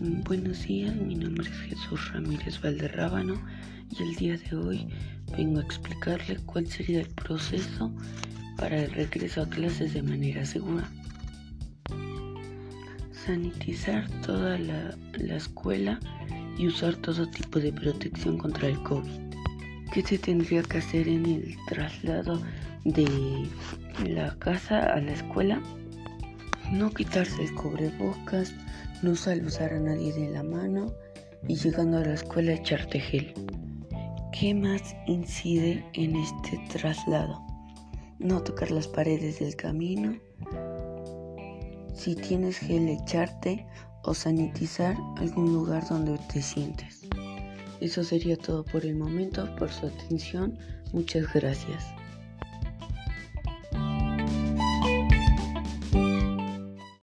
Buenos días, mi nombre es Jesús Ramírez Valderrábano y el día de hoy vengo a explicarle cuál sería el proceso para el regreso a clases de manera segura. Sanitizar toda la, la escuela y usar todo tipo de protección contra el COVID. ¿Qué se tendría que hacer en el traslado de la casa a la escuela? No quitarse el cubrebocas, no saludar a nadie de la mano y llegando a la escuela echarte gel. ¿Qué más incide en este traslado? No tocar las paredes del camino. Si tienes gel, echarte o sanitizar algún lugar donde te sientes. Eso sería todo por el momento, por su atención. Muchas gracias.